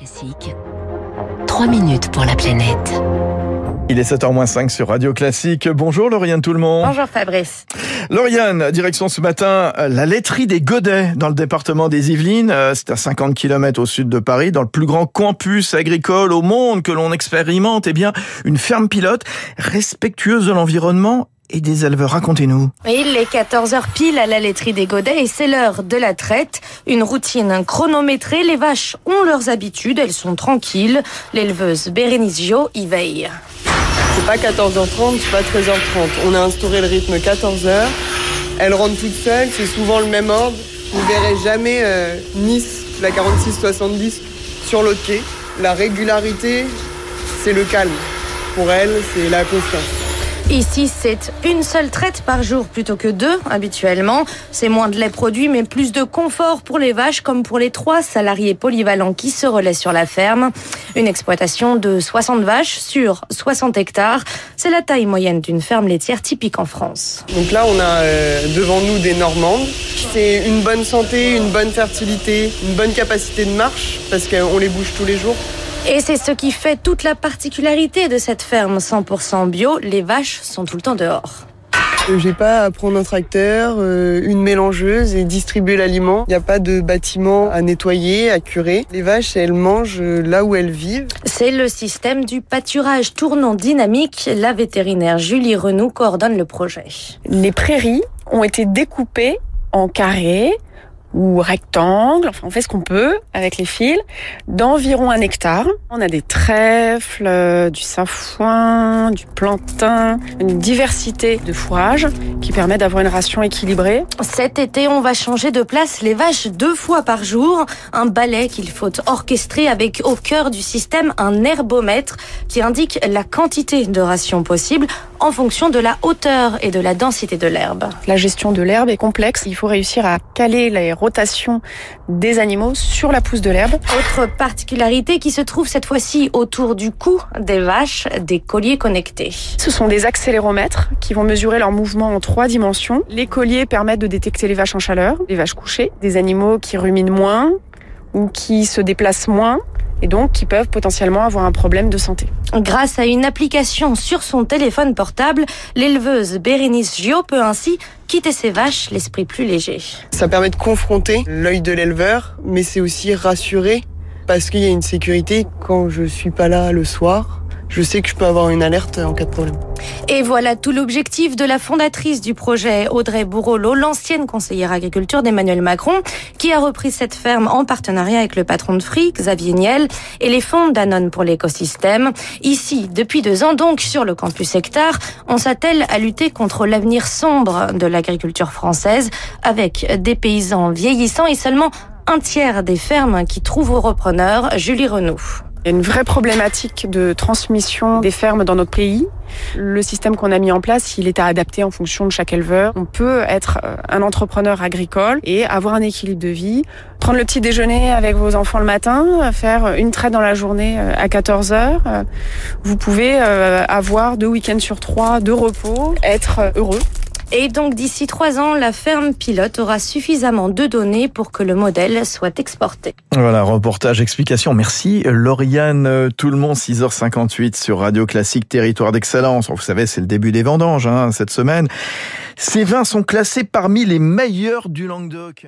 Classique. 3 minutes pour la planète. Il est 7h05 sur Radio Classique. Bonjour Lauriane tout le monde. Bonjour Fabrice. Lauriane, direction ce matin la laiterie des Godets dans le département des Yvelines. Euh, c'est à 50 km au sud de Paris, dans le plus grand campus agricole au monde que l'on expérimente. Eh bien, une ferme pilote respectueuse de l'environnement et des éleveurs. Racontez-nous. Il est 14h pile à la laiterie des Godets et c'est l'heure de la traite. Une routine chronométrée. Les vaches ont leurs habitudes, elles sont tranquilles. L'éleveuse Bérénice Gio y veille. C'est pas 14h30, c'est pas 13h30. On a instauré le rythme 14h. Elles rentrent toutes seules, c'est souvent le même ordre. Vous verrez jamais euh, Nice, la 46-70, sur l'autre quai. La régularité, c'est le calme. Pour elles, c'est la confiance. Ici, c'est une seule traite par jour plutôt que deux habituellement. C'est moins de lait produit, mais plus de confort pour les vaches comme pour les trois salariés polyvalents qui se relaient sur la ferme. Une exploitation de 60 vaches sur 60 hectares. C'est la taille moyenne d'une ferme laitière typique en France. Donc là, on a euh, devant nous des Normandes. C'est une bonne santé, une bonne fertilité, une bonne capacité de marche parce qu'on les bouge tous les jours. Et c'est ce qui fait toute la particularité de cette ferme 100% bio. Les vaches sont tout le temps dehors. Euh, j'ai pas à prendre un tracteur, euh, une mélangeuse et distribuer l'aliment. Il n'y a pas de bâtiment à nettoyer, à curer. Les vaches, elles mangent euh, là où elles vivent. C'est le système du pâturage tournant dynamique. La vétérinaire Julie Renou coordonne le projet. Les prairies ont été découpées en carrés ou rectangle, enfin on fait ce qu'on peut avec les fils, d'environ un hectare. On a des trèfles, euh, du safouin, du plantain, une diversité de fourrages qui permet d'avoir une ration équilibrée. Cet été, on va changer de place les vaches deux fois par jour. Un balai qu'il faut orchestrer avec au cœur du système un herbomètre qui indique la quantité de ration possible en fonction de la hauteur et de la densité de l'herbe. La gestion de l'herbe est complexe. Il faut réussir à caler les rotations des animaux sur la pousse de l'herbe. Autre particularité qui se trouve cette fois-ci autour du cou des vaches, des colliers connectés. Ce sont des accéléromètres qui vont mesurer leur mouvement en trois dimensions. Les colliers permettent de détecter les vaches en chaleur, les vaches couchées, des animaux qui ruminent moins ou qui se déplacent moins et donc qui peuvent potentiellement avoir un problème de santé. Grâce à une application sur son téléphone portable, l'éleveuse Bérénice Gio peut ainsi quitter ses vaches l'esprit plus léger. Ça permet de confronter l'œil de l'éleveur, mais c'est aussi rassurer parce qu'il y a une sécurité quand je suis pas là le soir je sais que je peux avoir une alerte en cas de problème. Et voilà tout l'objectif de la fondatrice du projet, Audrey Bourrolo, l'ancienne conseillère agriculture d'Emmanuel Macron, qui a repris cette ferme en partenariat avec le patron de Free, Xavier Niel, et les fonds Danone pour l'écosystème. Ici, depuis deux ans donc, sur le campus Hectare, on s'attelle à lutter contre l'avenir sombre de l'agriculture française, avec des paysans vieillissants et seulement un tiers des fermes qui trouvent repreneur, Julie Renaud. Il y a une vraie problématique de transmission des fermes dans notre pays. Le système qu'on a mis en place, il est à adapter en fonction de chaque éleveur. On peut être euh, un entrepreneur agricole et avoir un équilibre de vie, prendre le petit déjeuner avec vos enfants le matin, faire une traite dans la journée euh, à 14 heures. Vous pouvez euh, avoir deux week-ends sur trois de repos, être heureux. Et donc d'ici trois ans, la ferme pilote aura suffisamment de données pour que le modèle soit exporté. Voilà, reportage, explication. Merci Lauriane Tout le monde, 6h58 sur Radio Classique Territoire d'Excellence. Vous savez, c'est le début des vendanges hein, cette semaine. Ces vins sont classés parmi les meilleurs du Languedoc.